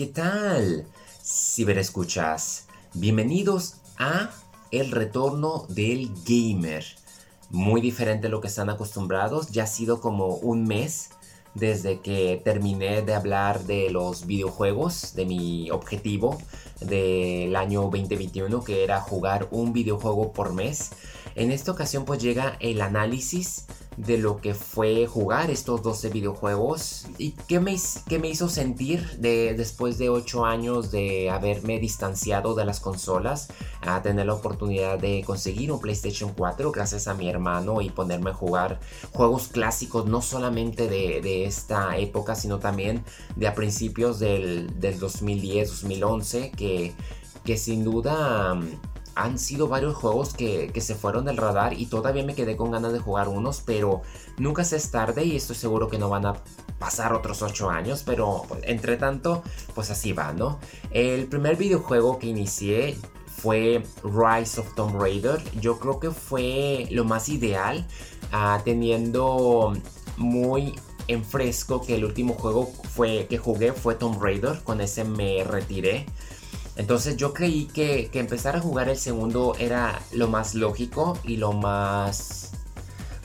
¿qué tal? Ciberescuchas, bienvenidos a El Retorno del Gamer. Muy diferente a lo que están acostumbrados, ya ha sido como un mes desde que terminé de hablar de los videojuegos, de mi objetivo del año 2021, que era jugar un videojuego por mes. En esta ocasión pues llega el análisis de lo que fue jugar estos 12 videojuegos. Y qué me, hizo sentir de, después de 8 años de haberme distanciado de las consolas a tener la oportunidad de conseguir un PlayStation 4 gracias a mi hermano y ponerme a jugar juegos clásicos no solamente de, esta época sino también de a principios del, 2010-2011 que, que sin duda han sido varios juegos que, se fueron del radar y todavía me quedé con ganas de jugar unos, pero nunca se es tarde y estoy seguro que no van a pasar otros 8 años, pero entre tanto, pues así va, ¿no? El primer videojuego que inicié fue Rise of Tomb Raider. Yo creo que fue lo más ideal, ah, teniendo muy en fresco que el último juego fue, que jugué fue Tomb Raider, con ese me retiré. Entonces yo creí que, empezar a jugar el segundo era lo más lógico y lo más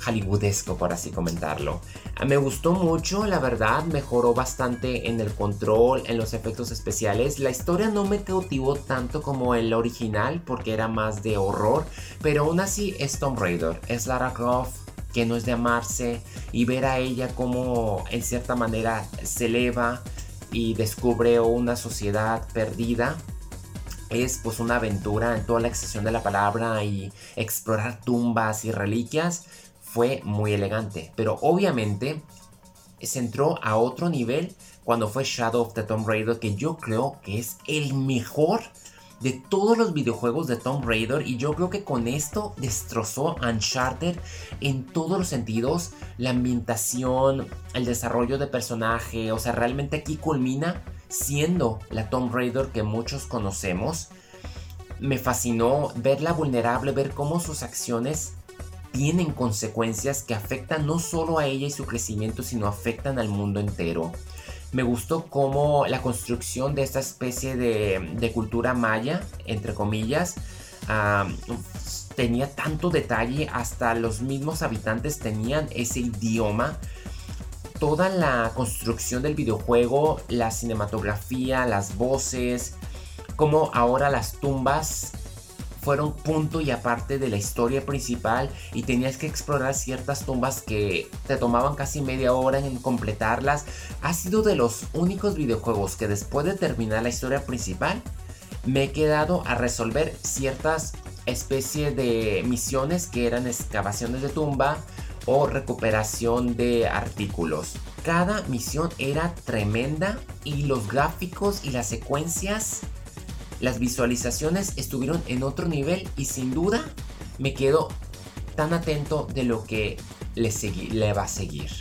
hollywoodesco, por así comentarlo. Me gustó mucho, la verdad, mejoró bastante en el control, en los efectos especiales. La historia no me cautivó tanto como el original porque era más de horror, pero aún así es Tomb Raider, es Lara Croft que no es de amarse y ver a ella como en cierta manera se eleva y descubre una sociedad perdida es pues una aventura en toda la extensión de la palabra y explorar tumbas y reliquias fue muy elegante. Pero obviamente se entró a otro nivel cuando fue Shadow of the Tomb Raider que yo creo que es el mejor de todos los videojuegos de Tomb Raider y yo creo que con esto destrozó Uncharted en todos los sentidos, la ambientación, el desarrollo de personaje, o sea, realmente aquí culmina siendo la Tomb Raider que muchos conocemos. Me fascinó verla vulnerable, ver cómo sus acciones tienen consecuencias que afectan no solo a ella y su crecimiento, sino afectan al mundo entero. Me gustó cómo la construcción de esta especie de, cultura maya, entre comillas, tenía tanto detalle, hasta los mismos habitantes tenían ese idioma. Toda la construcción del videojuego, la cinematografía, las voces, como ahora las tumbas fueron punto y aparte de la historia principal y tenías que explorar ciertas tumbas que te tomaban casi media hora en completarlas. Ha sido de los únicos videojuegos que después de terminar la historia principal me he quedado a resolver ciertas especies de misiones que eran excavaciones de tumba o recuperación de artículos. Cada misión era tremenda y los gráficos y las secuencias, las visualizaciones estuvieron en otro nivel y sin duda me quedo tan atento de lo que le, va a seguir.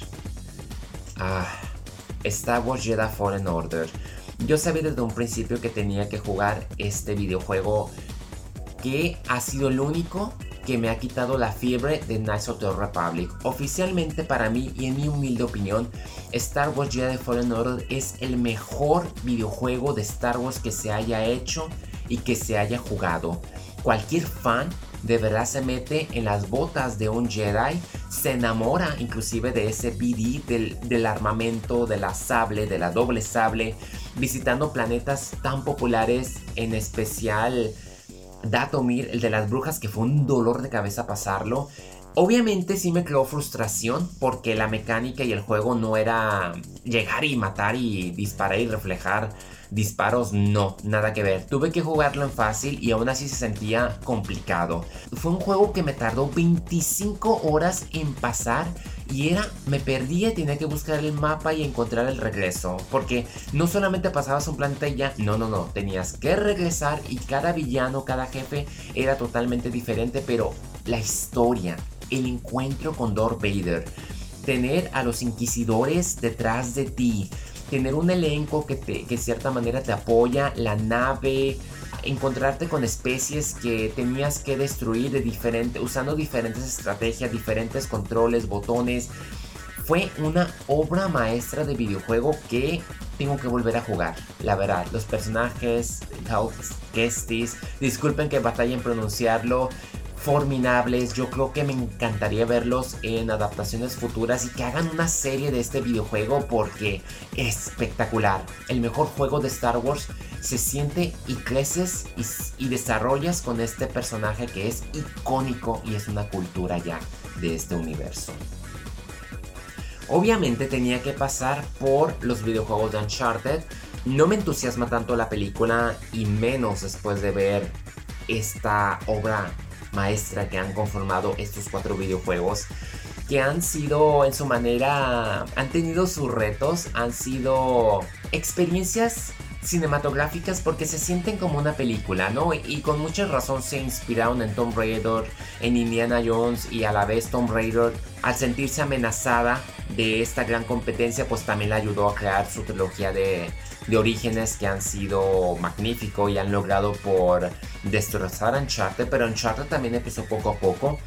Ah, Star Wars Jedi Fallen Order. Yo sabía desde un principio que tenía que jugar este videojuego que ha sido el único que me ha quitado la fiebre de Knights of the Republic. Oficialmente para mí y en mi humilde opinión, Star Wars Jedi Fallen Order es el mejor videojuego de Star Wars que se haya hecho y que se haya jugado. Cualquier fan de verdad se mete en las botas de un Jedi, se enamora inclusive de ese BD, del, del, armamento, de la sable, de la doble sable, visitando planetas tan populares, en especial Datomir, el de las brujas, que fue un dolor de cabeza pasarlo. Obviamente sí me creó frustración porque la mecánica y el juego no era llegar y matar y disparar y reflejar disparos, no, nada que ver. Tuve que jugarlo en fácil y aún así se sentía complicado. Fue un juego que me tardó 25 horas en pasar y era, me perdía tenía que buscar el mapa y encontrar el regreso. Porque no solamente pasabas un ya, no, no, no, tenías que regresar y cada villano, cada jefe era totalmente diferente, pero la historia, el encuentro con Darth Vader, tener a los inquisidores detrás de ti, tener un elenco que, te, que de cierta manera te apoya, la nave, encontrarte con especies que tenías que destruir de diferente, usando diferentes estrategias, diferentes controles, botones. fue una obra maestra de videojuego que tengo que volver a jugar. La verdad, los personajes, disculpen que batalla en pronunciarlo, forminables. Yo creo que me encantaría verlos en adaptaciones futuras y que hagan una serie de este videojuego porque es espectacular. El mejor juego de Star Wars se siente y creces y, y desarrollas con este personaje que es icónico y es una cultura ya de este universo. Obviamente tenía que pasar por los videojuegos de Uncharted. No me entusiasma tanto la película y menos después de ver esta obra maestra que han conformado estos cuatro videojuegos que han sido en su manera, han tenido sus retos, han sido experiencias cinematográficas porque se sienten como una película, ¿no? Y con mucha razón se inspiraron en Tomb Raider, en Indiana Jones y a la vez Tomb Raider, al sentirse amenazada de esta gran competencia, pues también le ayudó a crear su trilogía de, de orígenes que han sido magníficos y han logrado por destrozar Uncharted, pero Uncharted también empezó poco a poco.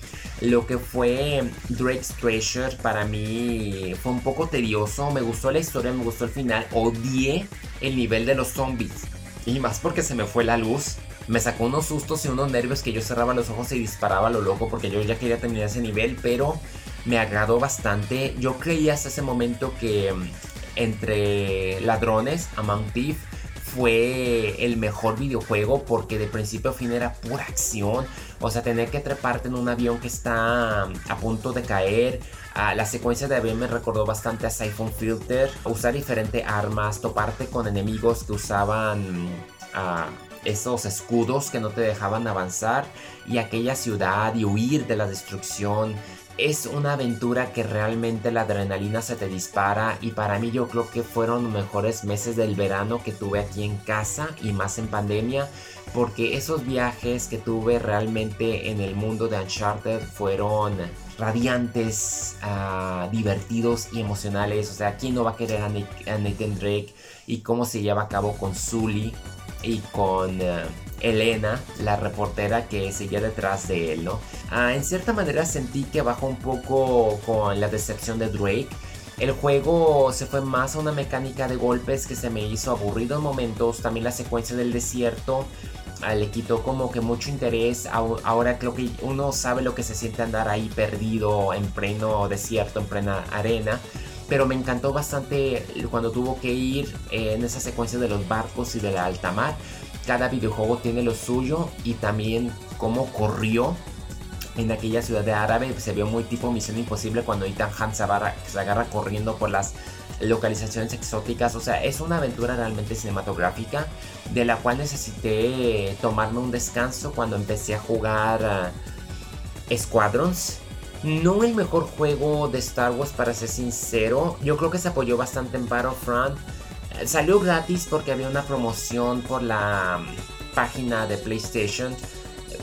Lo que fue Drake's Treasure para mí fue un poco tedioso, me gustó la historia, me gustó el final, odié el nivel de los zombies. Y más porque se me fue la luz. Me sacó unos sustos y unos nervios que yo cerraba los ojos y disparaba a lo loco porque yo ya quería terminar ese nivel, pero me agradó bastante. Yo creía hasta ese momento que entre ladrones, Among fue el mejor videojuego porque de principio a fin era pura acción. O sea, tener que treparte en un avión que está a punto de caer. Ah, la secuencia de avión me recordó bastante a Siphon Filter. Usar diferentes armas, toparte con enemigos que usaban ah, esos escudos que no te dejaban avanzar. Y aquella ciudad y huir de la destrucción es una aventura que realmente la adrenalina se te dispara y para mí yo creo que fueron los mejores meses del verano que tuve aquí en casa y más en pandemia porque esos viajes que tuve realmente en el mundo de Uncharted fueron radiantes, ah, divertidos y emocionales. O sea, ¿quién no va a querer a, Nathan Drake y cómo se lleva a cabo con Sully y con... Eh, Elena, la reportera que seguía detrás de él, ¿no? Ah, en cierta manera sentí que bajó un poco con la decepción de Drake. El juego se fue más a una mecánica de golpes que se me hizo aburrido en momentos. También la secuencia del desierto ah, le quitó como que mucho interés. Ahora creo que uno sabe lo que se siente andar ahí perdido en pleno desierto, en plena arena. Pero me encantó bastante cuando tuvo que ir en esa secuencia de los barcos y de la alta mar cada videojuego tiene lo suyo y también cómo corrió en aquella ciudad de árabe. Se vio muy tipo Misión Imposible cuando Ethan Hunt se agarra, corriendo por las localizaciones exóticas. O sea, es una aventura realmente cinematográfica de la cual necesité tomarme un descanso cuando empecé a jugar uh, Squadrons. No el mejor juego de Star Wars para ser sincero. Yo creo que se apoyó bastante en Battlefront. Salió gratis porque había una promoción por la mm, página de PlayStation.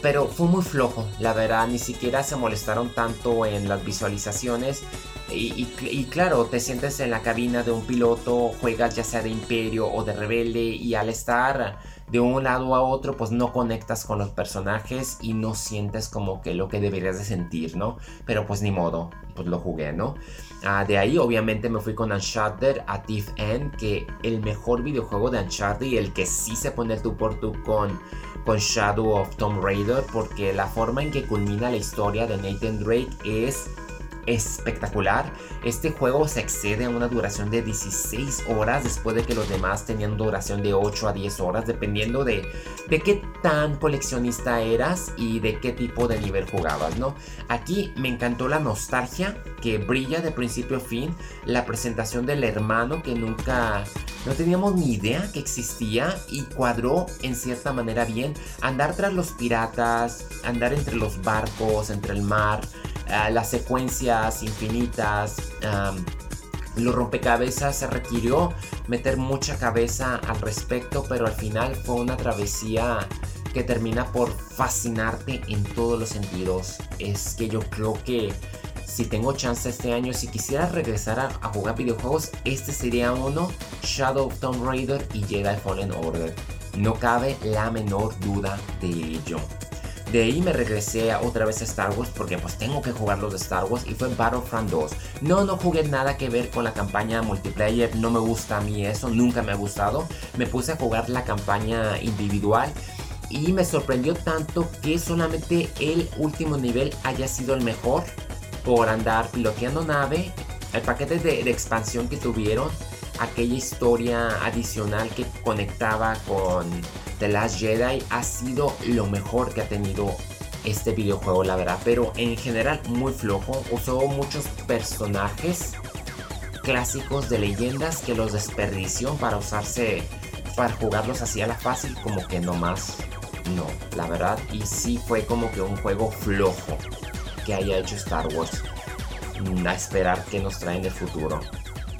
Pero fue muy flojo, la verdad, ni siquiera se molestaron tanto en las visualizaciones. Y, claro, te sientes en la cabina de un piloto, juegas ya sea de imperio o de rebelde y al estar de un lado a otro pues no conectas con los personajes y no sientes como que lo que deberías de sentir, ¿no? Pero pues ni modo, pues lo jugué, ¿no? Ah, de ahí obviamente me fui con Uncharted a Thief End, que el mejor videojuego de Uncharted y el que sí se pone tú por tú con, con Shadow of Tomb Raider, porque la forma en que culmina la historia de Nathan Drake es espectacular. Este juego se excede a una duración de 16 horas después de que los demás tenían duración de 8 a 10 horas, dependiendo de, de qué tan coleccionista eras y de qué tipo de nivel jugabas, ¿no? Aquí me encantó la nostalgia que brilla de principio a fin, la presentación del hermano que nunca no teníamos ni idea que existía y cuadró en cierta manera bien andar tras los piratas, andar entre los barcos, entre el mar, Ah, las secuencias infinitas, los rompecabezas se requirió meter mucha cabeza al respecto, pero al final fue una travesía que termina por fascinarte en todos los sentidos. Es que yo creo que si tengo chance este año, si quisiera regresar a, jugar videojuegos, este sería uno, Shadow of Tomb Raider y Jedi Fallen Order. No cabe la menor duda de ello. De ahí me regresé otra vez a Star Wars porque pues tengo que jugar los de Star Wars y fue Battlefront 2. No, no jugué nada que ver con la campaña multiplayer, no me gusta a mí eso, nunca me ha gustado. Me puse a jugar la campaña individual y me sorprendió tanto que solamente el último nivel haya sido el mejor por andar piloteando nave. El paquete de, de expansión que tuvieron aquella historia adicional que conectaba con The Last Jedi ha sido lo mejor que ha tenido este videojuego, la verdad. Pero en general muy flojo. Usó muchos personajes clásicos de leyendas que los desperdició para usarse, para jugarlos así a la fácil, como que no más. No, la verdad. Y sí fue como que un juego flojo que haya hecho Star Wars. A esperar que nos trae en el futuro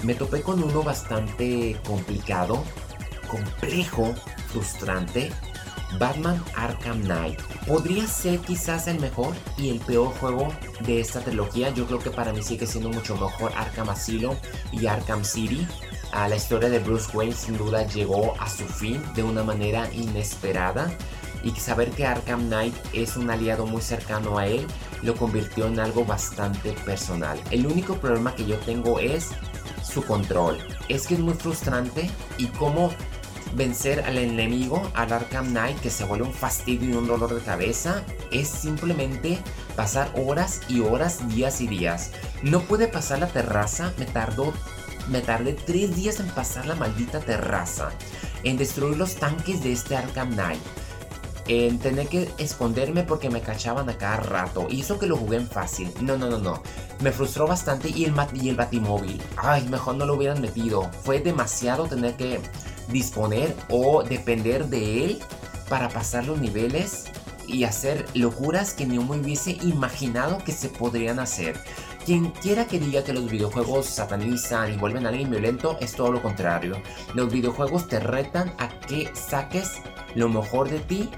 me topé con uno bastante complicado, complejo, frustrante. Batman Arkham Knight. Podría ser quizás el mejor y el peor juego de esta trilogía. Yo creo que para mí sigue siendo mucho mejor Arkham Asylum y Arkham City. A la historia de Bruce Wayne sin duda llegó a su fin de una manera inesperada y saber que Arkham Knight es un aliado muy cercano a él lo convirtió en algo bastante personal. El único problema que yo tengo es su control. Es que es muy frustrante y cómo vencer al enemigo, al Arkham Knight, que se vuelve un fastidio y un dolor de cabeza, es simplemente pasar horas y horas, días y días. No pude pasar la terraza, me tardó, me tardé tres días en pasar la maldita terraza, en destruir los tanques de este Arkham Knight en tener que esconderme porque me cachaban a cada rato. Hizo que lo jugué en fácil. No, no, no, no. Me frustró bastante y el, y el batimóvil. Ay, mejor no lo hubieran metido. Fue demasiado tener que disponer o depender de él para pasar los niveles y hacer locuras que ni me hubiese imaginado que se podrían hacer. Quien quiera que diga que los videojuegos satanizan y vuelven a alguien violento es todo lo contrario. Los videojuegos te retan a que saques lo mejor de ti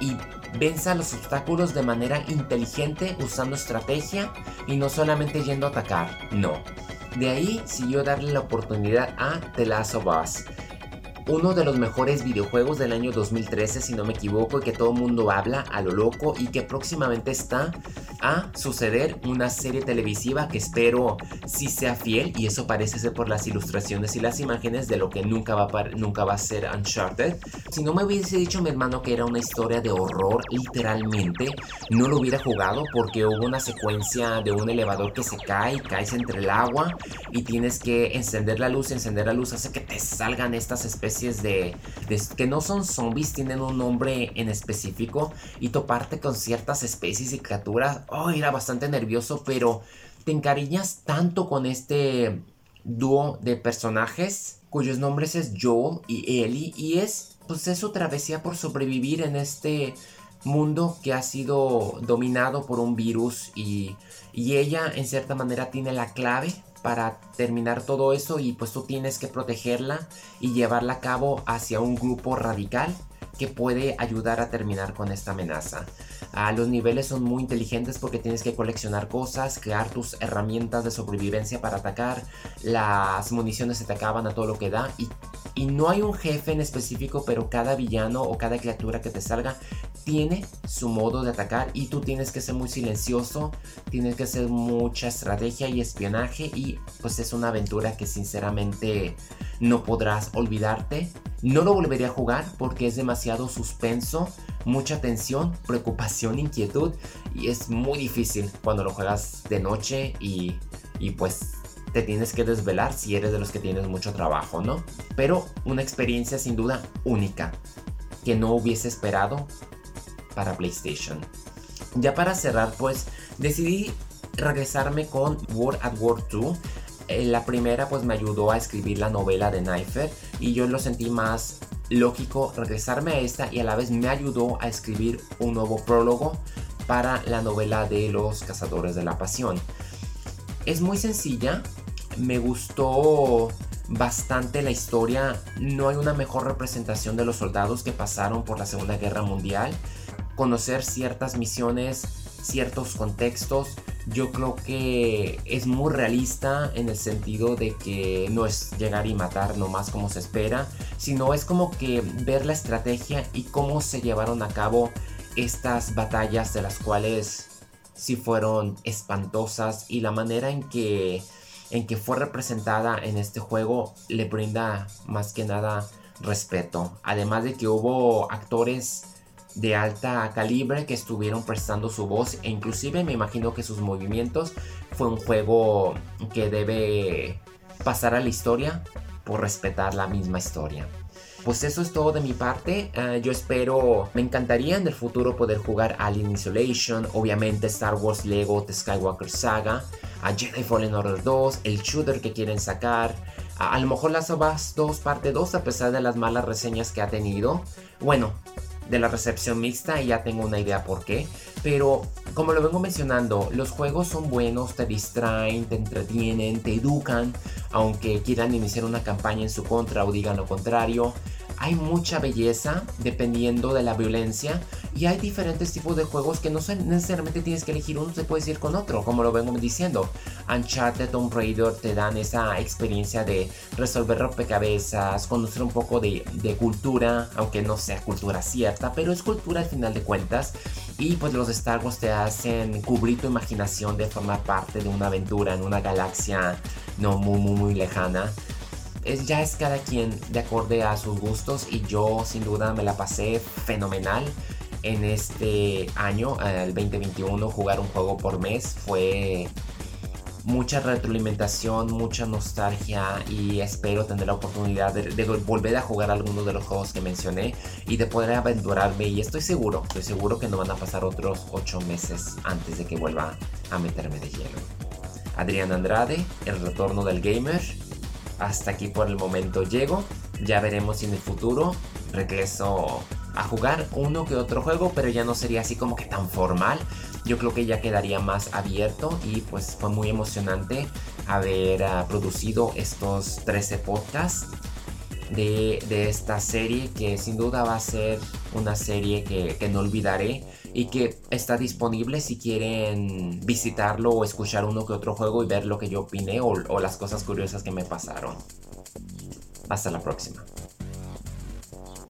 y venza los obstáculos de manera inteligente usando estrategia y no solamente yendo a atacar, no. De ahí siguió darle la oportunidad a The Last of Us, uno de los mejores videojuegos del año 2013 si no me equivoco y que todo mundo habla a lo loco y que próximamente está a suceder una serie televisiva que espero si sea fiel y eso parece ser por las ilustraciones y las imágenes de lo que nunca va a, nunca va a ser Uncharted. Si no me hubiese dicho mi hermano que era una historia de horror literalmente, no lo hubiera jugado porque hubo una secuencia de un elevador que se cae, caes entre el agua y tienes que encender la luz, encender la luz hace que te salgan estas especies de, de que no son zombies, tienen un nombre en específico y toparte con ciertas especies y criaturas oh, era bastante nervioso, pero te encariñas tanto con este dúo de personajes cuyos nombres es Joel y Ellie y es pues es su travesía por sobrevivir en este mundo que ha sido dominado por un virus y, y ella en cierta manera tiene la clave para terminar todo eso y pues tú tienes que protegerla y llevarla a cabo hacia un grupo radical que puede ayudar a terminar con esta amenaza. Ah, los niveles son muy inteligentes porque tienes que coleccionar cosas, crear tus herramientas de sobrevivencia para atacar, las municiones se te acaban a todo lo que da. Y, y no hay un jefe en específico, pero cada villano o cada criatura que te salga tiene su modo de atacar y tú tienes que ser muy silencioso, tienes que hacer mucha estrategia y espionaje y pues es una aventura que sinceramente no podrás olvidarte. No lo volvería a jugar porque es demasiado suspenso, mucha tensión, preocupación, inquietud y es muy difícil cuando lo juegas de noche y, y pues te tienes que desvelar si eres de los que tienes mucho trabajo, ¿no? Pero una experiencia sin duda única que no hubiese esperado para PlayStation. Ya para cerrar, pues decidí regresarme con World at War 2. Eh, la primera pues me ayudó a escribir la novela de Knifer y yo lo sentí más lógico regresarme a esta y a la vez me ayudó a escribir un nuevo prólogo para la novela de los cazadores de la pasión. Es muy sencilla, me gustó bastante la historia, no hay una mejor representación de los soldados que pasaron por la Segunda Guerra Mundial conocer ciertas misiones, ciertos contextos. Yo creo que es muy realista en el sentido de que no es llegar y matar nomás como se espera, sino es como que ver la estrategia y cómo se llevaron a cabo estas batallas de las cuales sí fueron espantosas y la manera en que en que fue representada en este juego le brinda más que nada respeto. Además de que hubo actores de alta calibre que estuvieron prestando su voz e inclusive me imagino que sus movimientos fue un juego que debe pasar a la historia por respetar la misma historia. Pues eso es todo de mi parte. Ah, yo espero, me encantaría en el futuro poder jugar Alien Isolation, obviamente Star Wars Lego The Skywalker Saga, a Jedi Fallen Order 2, el shooter que quieren sacar, a, lo mejor las of 2 parte 2 a pesar de las malas reseñas que ha tenido. Bueno, de la recepción mixta y ya tengo una idea por qué. Pero como lo vengo mencionando, los juegos son buenos, te distraen, te entretienen, te educan, aunque quieran iniciar una campaña en su contra o digan lo contrario hay mucha belleza dependiendo de la violencia y hay diferentes tipos de juegos que no necesariamente tienes que elegir uno, te puedes ir con otro, como lo vengo diciendo. Uncharted, Tomb Raider te dan esa experiencia de resolver rompecabezas, conocer un poco de, de cultura, aunque no sea cultura cierta, pero es cultura al final de cuentas. Y pues los Star Wars te hacen cubrir tu imaginación de formar parte de una aventura en una galaxia no muy muy muy lejana es, ya es cada quien de acorde a sus gustos y yo sin duda me la pasé fenomenal en este año, el 2021, jugar un juego por mes. Fue mucha retroalimentación, mucha nostalgia y espero tener la oportunidad de, volver a jugar algunos de los juegos que mencioné y de poder aventurarme. Y estoy seguro, estoy seguro que no van a pasar otros 8 meses antes de que vuelva a meterme de hielo. Adrián Andrade, el retorno del gamer hasta aquí por el momento llego. Ya veremos si en el futuro regreso a jugar uno que otro juego, pero ya no sería así como que tan formal. Yo creo que ya quedaría más abierto y pues fue muy emocionante haber ah, producido estos 13 podcasts de, esta serie que sin duda va a ser una serie que, que no olvidaré y que está disponible si quieren visitarlo o escuchar uno que otro juego y ver lo que yo opiné o, o las cosas curiosas que me pasaron. Hasta la próxima.